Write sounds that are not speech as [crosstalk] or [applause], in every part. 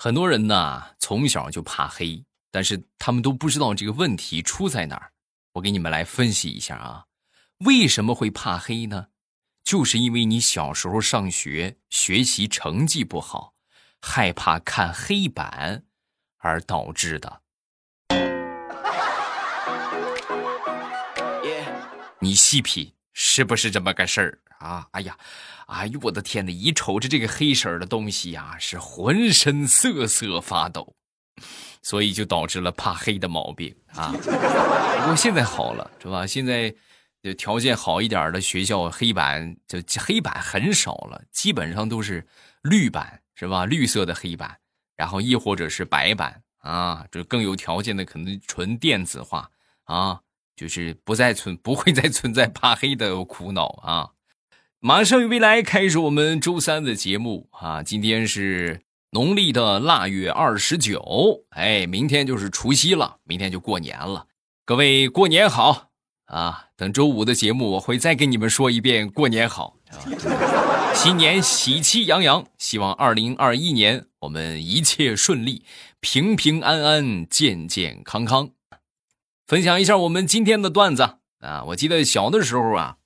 很多人呢从小就怕黑，但是他们都不知道这个问题出在哪儿。我给你们来分析一下啊，为什么会怕黑呢？就是因为你小时候上学学习成绩不好，害怕看黑板而导致的。你细品，是不是这么个事儿啊？哎呀！哎呦我的天哪！一瞅着这个黑色的东西呀，是浑身瑟瑟发抖，所以就导致了怕黑的毛病啊。不过现在好了，是吧？现在就条件好一点的学校，黑板就黑板很少了，基本上都是绿板，是吧？绿色的黑板，然后亦或者是白板啊。这更有条件的，可能纯电子化啊，就是不再存，不会再存在怕黑的苦恼啊。马上与未来开始我们周三的节目啊！今天是农历的腊月二十九，哎，明天就是除夕了，明天就过年了。各位过年好啊！等周五的节目，我会再跟你们说一遍过年好。新年喜气洋洋，希望二零二一年我们一切顺利，平平安安，健健康康。分享一下我们今天的段子啊！我记得小的时候啊。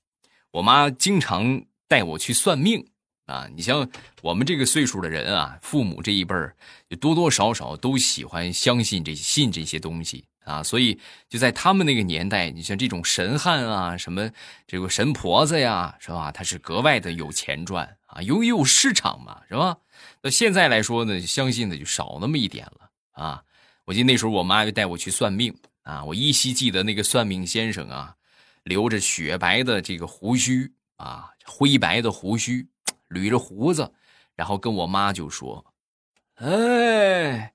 我妈经常带我去算命啊！你像我们这个岁数的人啊，父母这一辈儿，就多多少少都喜欢相信这信这些东西啊。所以就在他们那个年代，你像这种神汉啊，什么这个神婆子呀，是吧？他是格外的有钱赚啊，由于有市场嘛，是吧？那现在来说呢，相信的就少那么一点了啊。我记得那时候我妈就带我去算命啊，我依稀记得那个算命先生啊。留着雪白的这个胡须啊，灰白的胡须，捋着胡子，然后跟我妈就说：“哎，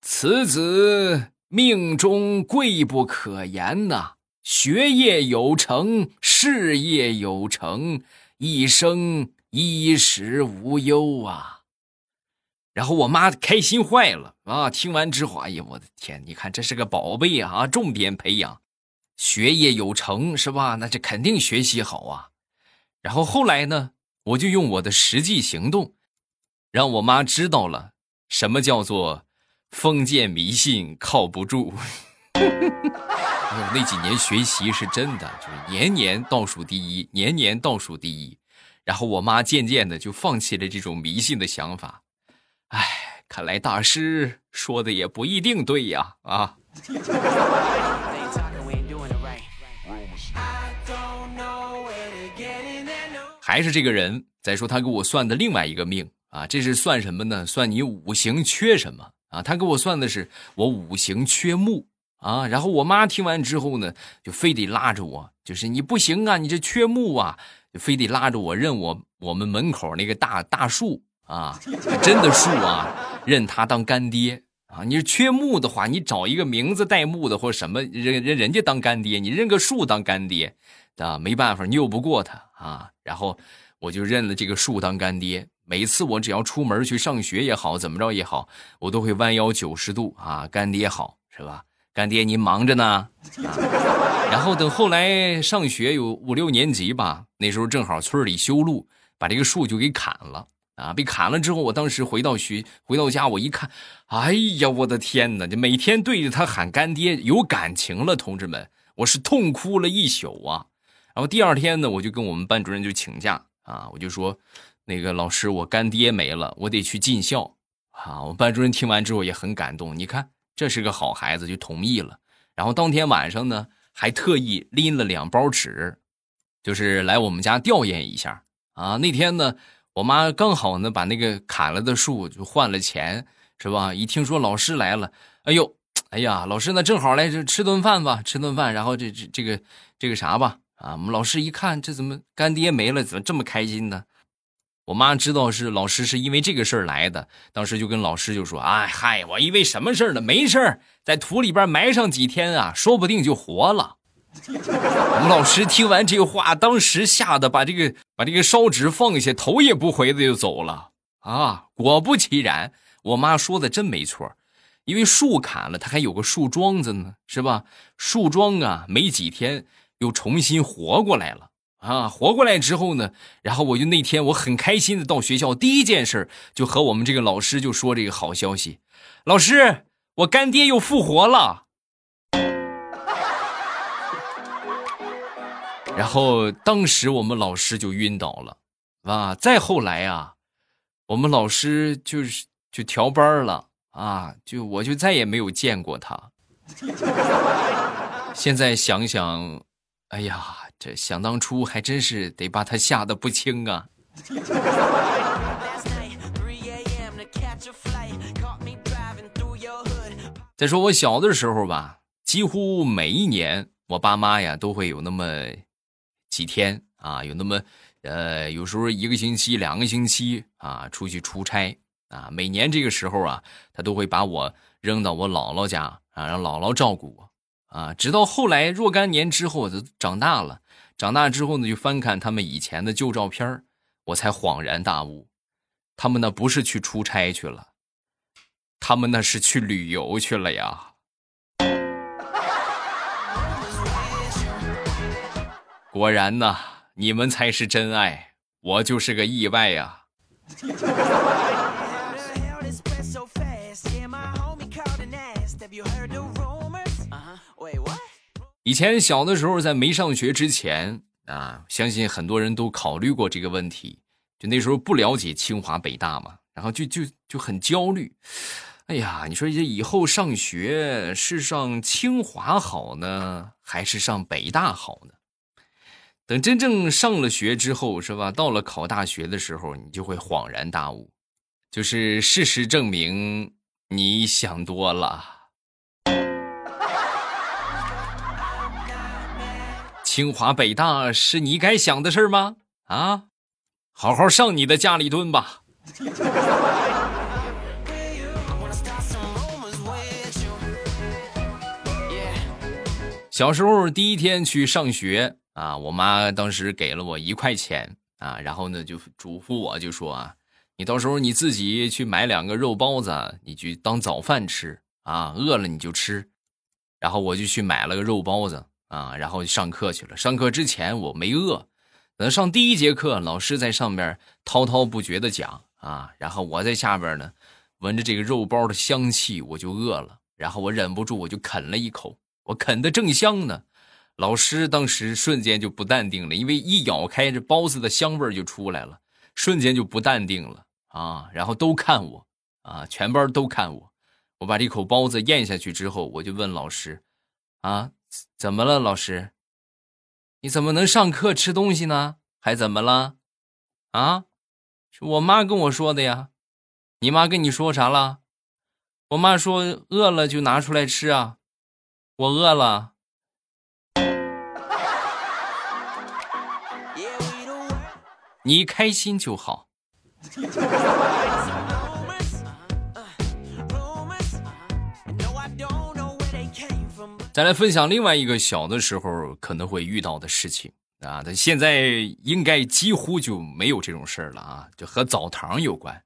此子命中贵不可言呐，学业有成，事业有成，一生衣食无忧啊。”然后我妈开心坏了啊！听完之后，哎呀，我的天，你看这是个宝贝啊，重点培养。学业有成是吧？那这肯定学习好啊。然后后来呢，我就用我的实际行动，让我妈知道了什么叫做封建迷信靠不住。[laughs] 哎呦，那几年学习是真的，就是年年倒数第一，年年倒数第一。然后我妈渐渐的就放弃了这种迷信的想法。哎，看来大师说的也不一定对呀啊。还是这个人再说，他给我算的另外一个命啊，这是算什么呢？算你五行缺什么啊？他给我算的是我五行缺木啊。然后我妈听完之后呢，就非得拉着我，就是你不行啊，你这缺木啊，就非得拉着我认我我们门口那个大大树啊，真的树啊，认他当干爹啊。你是缺木的话，你找一个名字带木的或什么人人人家当干爹，你认个树当干爹。啊，没办法，拗不过他啊。然后我就认了这个树当干爹。每次我只要出门去上学也好，怎么着也好，我都会弯腰九十度啊，干爹好，是吧？干爹您忙着呢啊。然后等后来上学有五六年级吧，那时候正好村里修路，把这个树就给砍了啊。被砍了之后，我当时回到学，回到家，我一看，哎呀，我的天哪！就每天对着他喊干爹，有感情了，同志们，我是痛哭了一宿啊。然后第二天呢，我就跟我们班主任就请假啊，我就说，那个老师，我干爹没了，我得去尽孝啊。我们班主任听完之后也很感动，你看这是个好孩子，就同意了。然后当天晚上呢，还特意拎了两包纸，就是来我们家吊唁一下啊。那天呢，我妈刚好呢把那个砍了的树就换了钱，是吧？一听说老师来了，哎呦，哎呀，老师那正好来这吃顿饭吧，吃顿饭，然后这这这个这个啥吧。啊！我们老师一看，这怎么干爹没了？怎么这么开心呢？我妈知道是老师是因为这个事儿来的，当时就跟老师就说：“哎嗨，我以为什么事儿呢？没事儿，在土里边埋上几天啊，说不定就活了。”我们老师听完这话，当时吓得把这个把这个烧纸放下，头也不回的就走了。啊，果不其然，我妈说的真没错，因为树砍了，它还有个树桩子呢，是吧？树桩啊，没几天。又重新活过来了啊，活过来之后呢，然后我就那天我很开心的到学校，第一件事就和我们这个老师就说这个好消息，老师，我干爹又复活了。然后当时我们老师就晕倒了，啊，再后来啊，我们老师就是就调班了啊，就我就再也没有见过他。[laughs] 现在想想，哎呀。这想当初还真是得把他吓得不轻啊！再说我小的时候吧，几乎每一年我爸妈呀都会有那么几天啊，有那么呃，有时候一个星期、两个星期啊，出去出差啊。每年这个时候啊，他都会把我扔到我姥姥家啊，让姥姥照顾我啊。直到后来若干年之后，都长大了。长大之后呢，就翻看他们以前的旧照片我才恍然大悟，他们那不是去出差去了，他们那是去旅游去了呀。果然呐，你们才是真爱，我就是个意外呀。以前小的时候，在没上学之前啊，相信很多人都考虑过这个问题。就那时候不了解清华北大嘛，然后就就就很焦虑。哎呀，你说这以后上学是上清华好呢，还是上北大好呢？等真正上了学之后，是吧？到了考大学的时候，你就会恍然大悟，就是事实证明你想多了。清华北大是你该想的事儿吗？啊，好好上你的家里蹲吧。小时候第一天去上学啊，我妈当时给了我一块钱啊，然后呢就嘱咐我就说啊，你到时候你自己去买两个肉包子，你去当早饭吃啊，饿了你就吃。然后我就去买了个肉包子。啊，然后就上课去了。上课之前我没饿，等上第一节课，老师在上边滔滔不绝的讲啊，然后我在下边呢，闻着这个肉包的香气，我就饿了。然后我忍不住，我就啃了一口。我啃的正香呢，老师当时瞬间就不淡定了，因为一咬开这包子的香味就出来了，瞬间就不淡定了啊。然后都看我啊，全班都看我。我把这口包子咽下去之后，我就问老师啊。怎么了，老师？你怎么能上课吃东西呢？还怎么了？啊？是我妈跟我说的呀。你妈跟你说啥了？我妈说饿了就拿出来吃啊。我饿了。你开心就好。再来分享另外一个小的时候可能会遇到的事情啊，但现在应该几乎就没有这种事儿了啊，就和澡堂有关，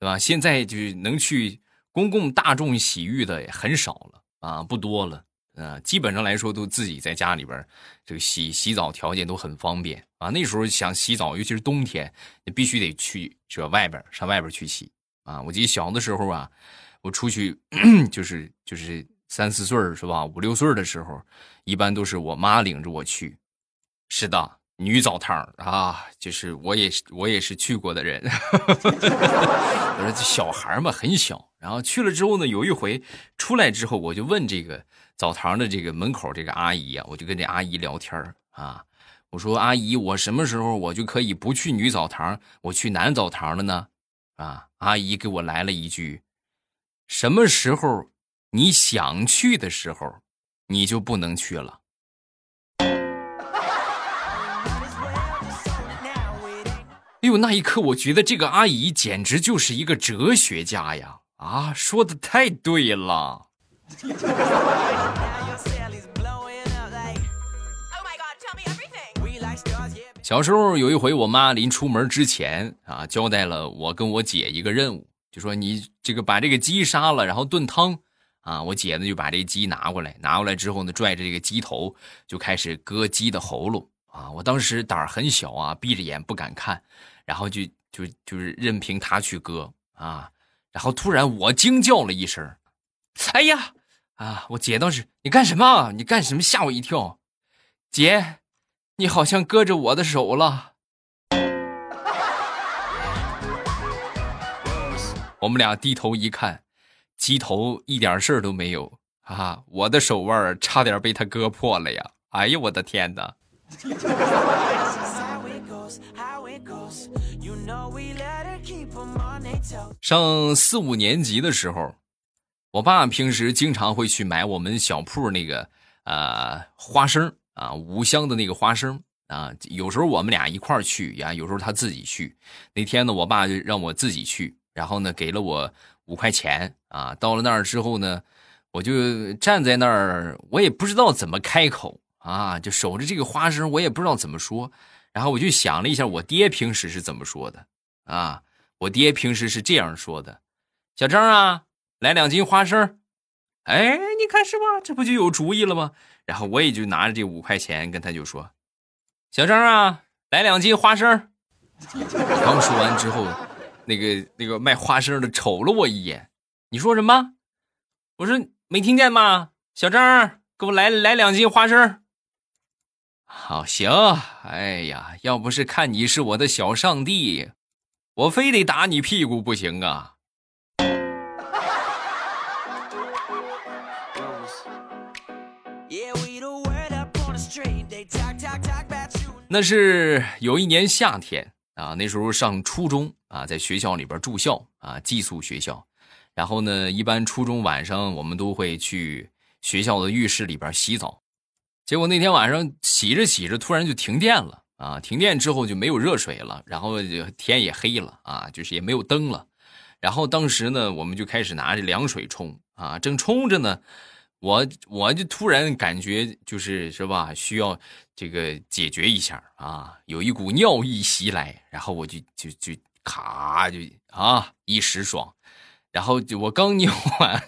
对吧？现在就能去公共大众洗浴的也很少了啊，不多了啊，基本上来说都自己在家里边这个洗洗澡条件都很方便啊。那时候想洗澡，尤其是冬天，你必须得去这外边上外边去洗啊。我记得小的时候啊，我出去就是 [clears throat] 就是。三四岁是吧？五六岁的时候，一般都是我妈领着我去。是的，女澡堂啊，就是我也是我也是去过的人。[laughs] 我说这小孩嘛，很小。然后去了之后呢，有一回出来之后，我就问这个澡堂的这个门口这个阿姨啊，我就跟这阿姨聊天啊。我说阿姨，我什么时候我就可以不去女澡堂，我去男澡堂了呢？啊，阿姨给我来了一句：什么时候？你想去的时候，你就不能去了。哎呦，那一刻我觉得这个阿姨简直就是一个哲学家呀！啊，说的太对了。小时候有一回，我妈临出门之前啊，交代了我跟我姐一个任务，就说你这个把这个鸡杀了，然后炖汤。啊，我姐呢就把这鸡拿过来，拿过来之后呢，拽着这个鸡头就开始割鸡的喉咙啊！我当时胆儿很小啊，闭着眼不敢看，然后就就就是任凭他去割啊。然后突然我惊叫了一声：“哎呀！”啊！我姐倒是，你干什么？你干什么？吓我一跳！姐，你好像割着我的手了。我们俩低头一看，鸡头一点事儿都没有啊！我的手腕差点被他割破了呀！哎呀，我的天哪！上四五年级的时候，我爸平时经常会去买我们小铺那个呃花生啊，五香的那个花生啊。有时候我们俩一块儿去呀，有时候他自己去。那天呢，我爸就让我自己去。然后呢，给了我五块钱啊。到了那儿之后呢，我就站在那儿，我也不知道怎么开口啊，就守着这个花生，我也不知道怎么说。然后我就想了一下，我爹平时是怎么说的啊？我爹平时是这样说的：“小张啊，来两斤花生。”哎，你看是吧？这不就有主意了吗？然后我也就拿着这五块钱跟他就说：“小张啊，来两斤花生。”刚说完之后。那个那个卖花生的瞅了我一眼，你说什么？我说没听见吗？小张，给我来来两斤花生。好行，哎呀，要不是看你是我的小上帝，我非得打你屁股不行啊！那是有一年夏天。啊，那时候上初中啊，在学校里边住校啊，寄宿学校。然后呢，一般初中晚上我们都会去学校的浴室里边洗澡。结果那天晚上洗着洗着，突然就停电了啊！停电之后就没有热水了，然后就天也黑了啊，就是也没有灯了。然后当时呢，我们就开始拿着凉水冲啊，正冲着呢。我我就突然感觉就是是吧，需要这个解决一下啊，有一股尿意袭来，然后我就就就卡就啊一时爽，然后就我刚尿完，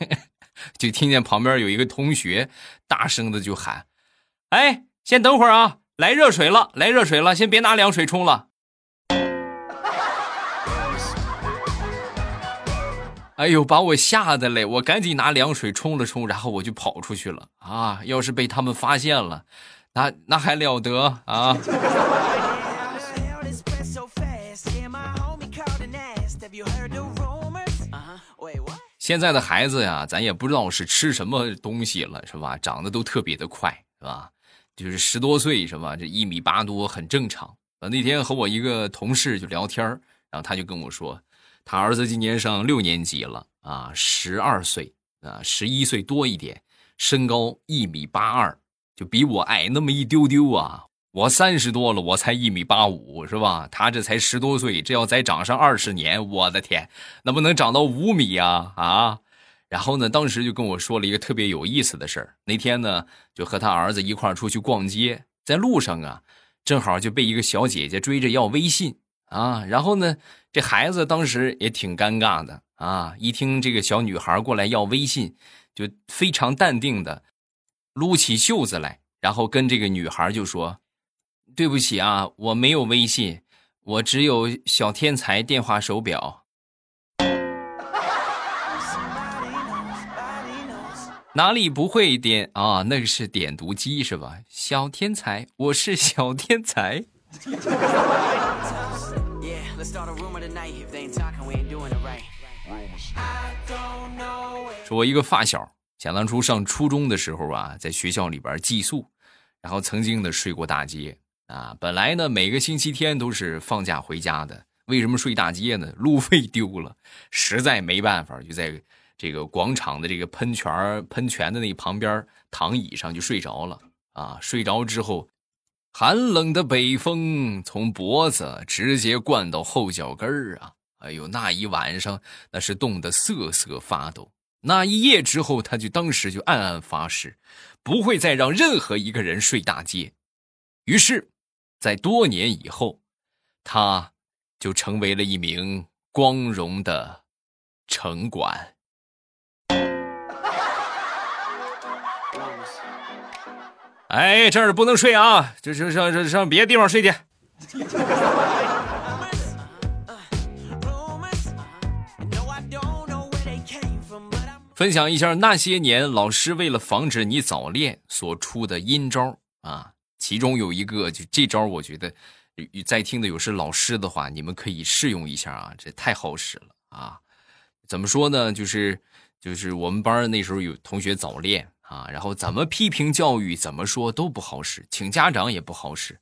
就听见旁边有一个同学大声的就喊：“哎，先等会儿啊，来热水了，来热水了，先别拿凉水冲了。”哎呦，把我吓得嘞！我赶紧拿凉水冲了冲，然后我就跑出去了啊！要是被他们发现了，那那还了得啊！现在的孩子呀，咱也不知道是吃什么东西了，是吧？长得都特别的快，是吧？就是十多岁，是吧？这一米八多很正常。那天和我一个同事就聊天然后他就跟我说。他儿子今年上六年级了啊，十二岁啊，十一岁多一点，身高一米八二，就比我矮那么一丢丢啊。我三十多了，我才一米八五，是吧？他这才十多岁，这要再长上二十年，我的天，那不能长到五米呀啊！然后呢，当时就跟我说了一个特别有意思的事儿。那天呢，就和他儿子一块出去逛街，在路上啊，正好就被一个小姐姐追着要微信。啊，然后呢，这孩子当时也挺尴尬的啊！一听这个小女孩过来要微信，就非常淡定的撸起袖子来，然后跟这个女孩就说：“对不起啊，我没有微信，我只有小天才电话手表。”哪里不会点啊？那个是点读机是吧？小天才，我是小天才。说，我一个发小，想当初上初中的时候啊，在学校里边寄宿，然后曾经的睡过大街啊。本来呢，每个星期天都是放假回家的，为什么睡大街呢？路费丢了，实在没办法，就在这个广场的这个喷泉喷泉的那旁边躺椅上就睡着了啊。睡着之后。寒冷的北风从脖子直接灌到后脚跟儿啊！哎呦，那一晚上那是冻得瑟瑟发抖。那一夜之后，他就当时就暗暗发誓，不会再让任何一个人睡大街。于是，在多年以后，他就成为了一名光荣的城管。哎，这儿不能睡啊，这这上上上别的地方睡去。分享一下那些年老师为了防止你早恋所出的阴招啊，其中有一个就这招，我觉得在听的有是老师的话，你们可以试用一下啊，这太好使了啊！怎么说呢？就是就是我们班那时候有同学早恋啊，然后怎么批评教育，怎么说都不好使，请家长也不好使。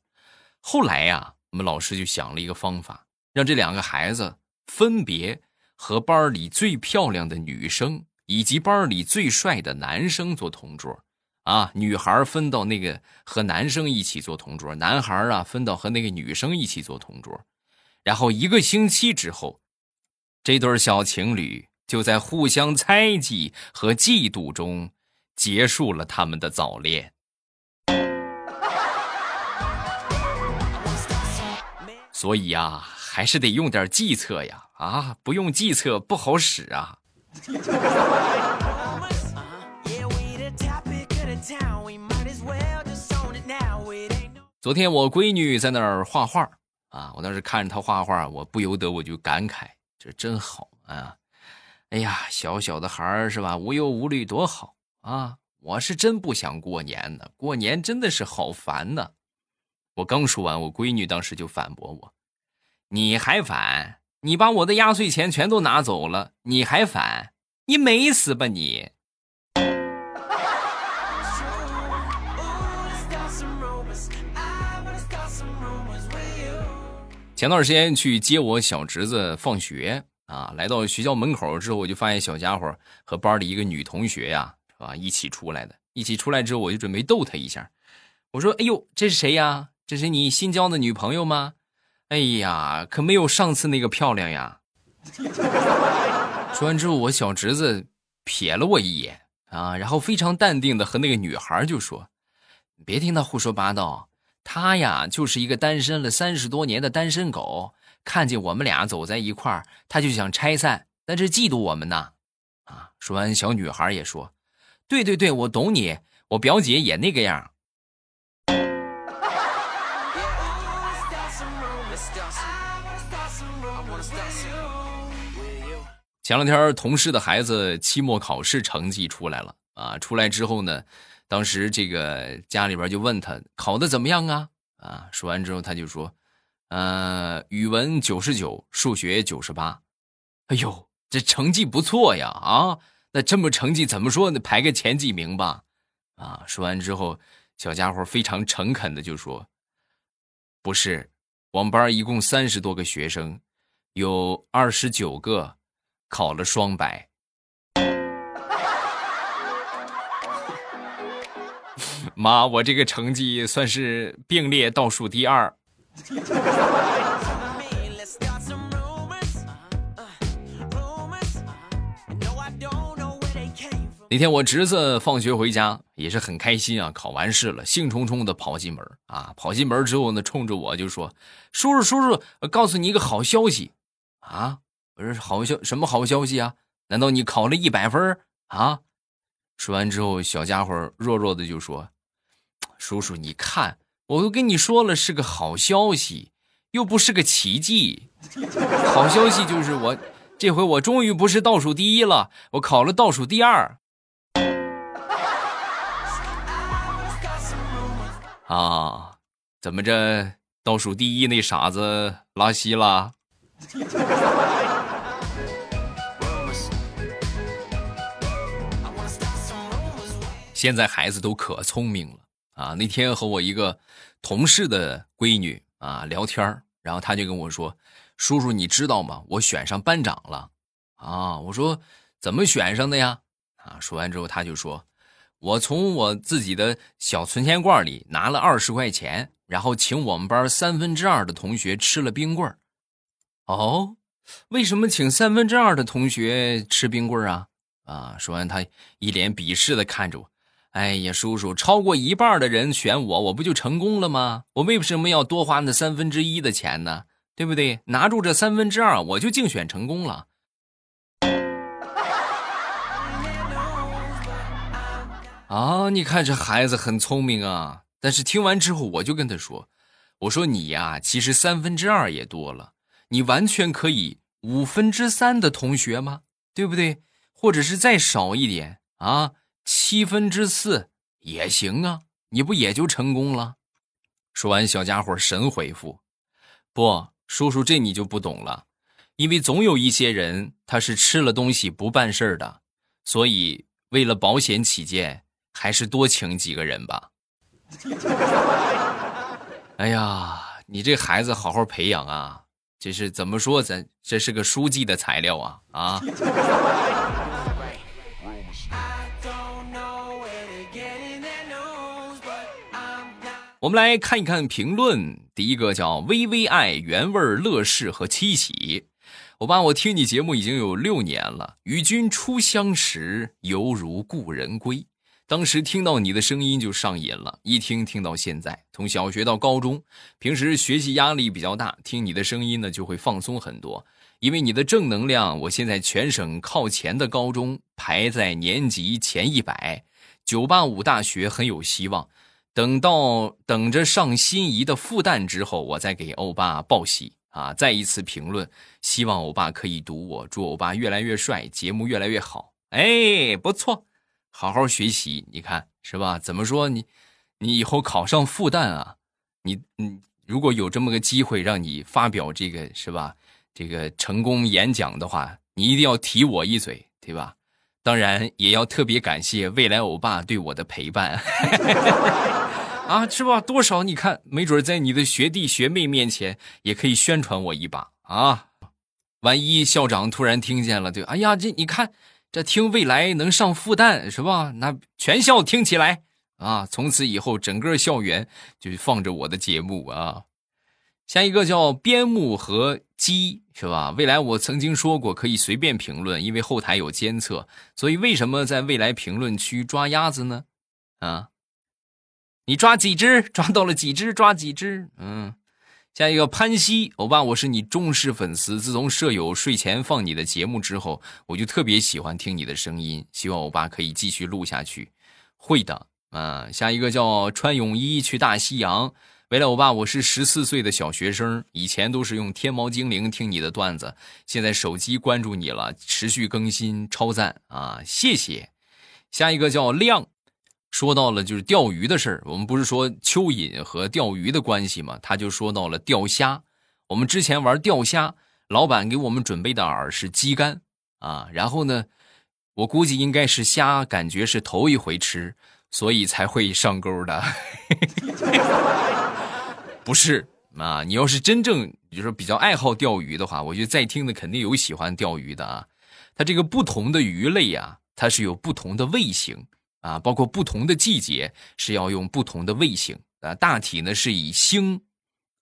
后来呀，我们老师就想了一个方法，让这两个孩子分别和班里最漂亮的女生。以及班里最帅的男生做同桌，啊，女孩分到那个和男生一起做同桌，男孩啊分到和那个女生一起做同桌，然后一个星期之后，这对小情侣就在互相猜忌和嫉妒中结束了他们的早恋。[laughs] 所以呀，还是得用点计策呀，啊，不用计策不好使啊。[laughs] 昨天我闺女在那儿画画啊，我当时看着她画画，我不由得我就感慨，这真好啊！哎呀，小小的孩儿是吧，无忧无虑多好啊！我是真不想过年呢，过年真的是好烦呐！我刚说完，我闺女当时就反驳我：“你还烦？”你把我的压岁钱全都拿走了，你还反？你没死吧你？前段时间去接我小侄子放学啊，来到学校门口之后，我就发现小家伙和班里一个女同学呀，啊？一起出来的，一起出来之后，我就准备逗他一下。我说：“哎呦，这是谁呀？这是你新交的女朋友吗？”哎呀，可没有上次那个漂亮呀！说完之后，我小侄子瞥了我一眼啊，然后非常淡定的和那个女孩就说：“别听他胡说八道，他呀就是一个单身了三十多年的单身狗，看见我们俩走在一块儿，他就想拆散，但是嫉妒我们呢。”啊，说完，小女孩也说：“对对对，我懂你，我表姐也那个样。”前两天同事的孩子期末考试成绩出来了啊！出来之后呢，当时这个家里边就问他考的怎么样啊？啊，说完之后他就说，呃，语文九十九，数学九十八。哎呦，这成绩不错呀！啊，那这么成绩怎么说呢？排个前几名吧？啊，说完之后，小家伙非常诚恳的就说，不是，我们班一共三十多个学生，有二十九个。考了双百，[laughs] 妈，我这个成绩算是并列倒数第二。那天我侄子放学回家也是很开心啊，考完试了，兴冲冲的跑进门啊，跑进门之后呢，冲着我就说：“叔叔，叔叔，告诉你一个好消息啊。”我说好消什么好消息啊？难道你考了一百分啊？说完之后，小家伙弱弱的就说：“叔叔，你看，我都跟你说了是个好消息，又不是个奇迹。好消息就是我这回我终于不是倒数第一了，我考了倒数第二。”啊，怎么着？倒数第一那傻子拉稀了？[laughs] 现在孩子都可聪明了啊！那天和我一个同事的闺女啊聊天然后他就跟我说：“叔叔，你知道吗？我选上班长了啊！”我说：“怎么选上的呀？”啊，说完之后他就说：“我从我自己的小存钱罐里拿了二十块钱，然后请我们班三分之二的同学吃了冰棍哦，为什么请三分之二的同学吃冰棍啊？啊！说完，他一脸鄙视的看着我。哎呀，叔叔，超过一半的人选我，我不就成功了吗？我为什么要多花那三分之一的钱呢？对不对？拿住这三分之二，我就竞选成功了。啊，你看这孩子很聪明啊，但是听完之后，我就跟他说：“我说你呀，其实三分之二也多了，你完全可以五分之三的同学吗？对不对？或者是再少一点啊，七分之四也行啊，你不也就成功了？”说完，小家伙神回复：“不，叔叔，这你就不懂了，因为总有一些人他是吃了东西不办事儿的，所以为了保险起见，还是多请几个人吧。[laughs] ”哎呀，你这孩子好好培养啊！这是怎么说？咱这是个书记的材料啊啊！我们来看一看评论。第一个叫微微爱原味乐事和七喜，我爸我听你节目已经有六年了，与君初相识，犹如故人归。当时听到你的声音就上瘾了，一听听到现在，从小学到高中，平时学习压力比较大，听你的声音呢就会放松很多。因为你的正能量，我现在全省靠前的高中排在年级前一百，九八五大学很有希望。等到等着上心仪的复旦之后，我再给欧巴报喜啊！再一次评论，希望欧巴可以读我，祝欧巴越来越帅，节目越来越好。哎，不错，好好学习，你看是吧？怎么说你，你以后考上复旦啊？你你如果有这么个机会让你发表这个是吧？这个成功演讲的话，你一定要提我一嘴，对吧？当然也要特别感谢未来欧巴对我的陪伴。[laughs] 啊，是吧？多少？你看，没准在你的学弟学妹面前也可以宣传我一把啊！万一校长突然听见了，对，哎呀，这你看，这听未来能上复旦是吧？那全校听起来啊，从此以后整个校园就放着我的节目啊。下一个叫边牧和鸡是吧？未来我曾经说过可以随便评论，因为后台有监测，所以为什么在未来评论区抓鸭子呢？啊？你抓几只？抓到了几只？抓几只？嗯，下一个潘西，欧巴，我是你忠实粉丝。自从舍友睡前放你的节目之后，我就特别喜欢听你的声音。希望欧巴可以继续录下去。会的，啊，下一个叫穿泳衣去大西洋。未来欧巴，我是十四岁的小学生，以前都是用天猫精灵听你的段子，现在手机关注你了，持续更新，超赞啊！谢谢。下一个叫亮。说到了就是钓鱼的事儿，我们不是说蚯蚓和钓鱼的关系吗？他就说到了钓虾。我们之前玩钓虾，老板给我们准备的饵是鸡肝啊。然后呢，我估计应该是虾感觉是头一回吃，所以才会上钩的。[laughs] 不是啊，你要是真正就是比较爱好钓鱼的话，我觉得在听的肯定有喜欢钓鱼的啊。它这个不同的鱼类啊，它是有不同的味型。啊，包括不同的季节是要用不同的味型啊，大体呢是以腥，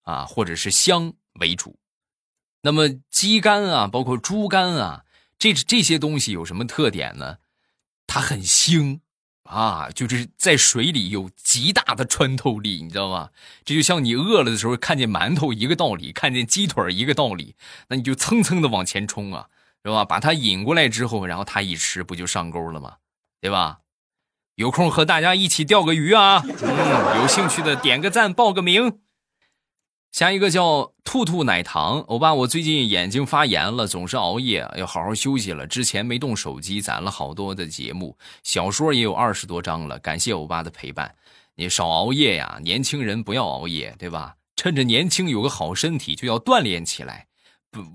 啊或者是香为主。那么鸡肝啊，包括猪肝啊，这这些东西有什么特点呢？它很腥啊，就是在水里有极大的穿透力，你知道吗？这就像你饿了的时候看见馒头一个道理，看见鸡腿一个道理，那你就蹭蹭的往前冲啊，是吧？把它引过来之后，然后它一吃不就上钩了吗？对吧？有空和大家一起钓个鱼啊！嗯，有兴趣的点个赞，报个名。下一个叫兔兔奶糖，欧巴，我最近眼睛发炎了，总是熬夜，要好好休息了。之前没动手机，攒了好多的节目，小说也有二十多章了。感谢欧巴的陪伴，你少熬夜呀，年轻人不要熬夜，对吧？趁着年轻有个好身体，就要锻炼起来，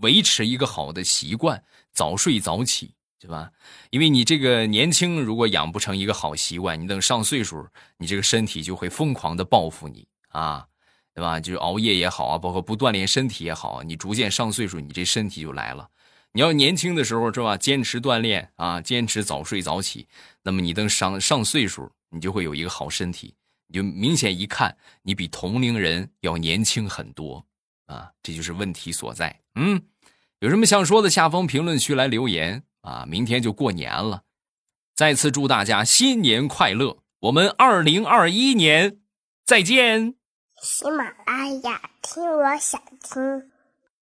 维持一个好的习惯，早睡早起。对吧？因为你这个年轻，如果养不成一个好习惯，你等上岁数，你这个身体就会疯狂的报复你啊，对吧？就是熬夜也好啊，包括不锻炼身体也好，你逐渐上岁数，你这身体就来了。你要年轻的时候是吧？坚持锻炼啊，坚持早睡早起，那么你等上上岁数，你就会有一个好身体，你就明显一看，你比同龄人要年轻很多啊，这就是问题所在。嗯，有什么想说的，下方评论区来留言。啊，明天就过年了，再次祝大家新年快乐！我们二零二一年再见。喜马拉雅，听我想听。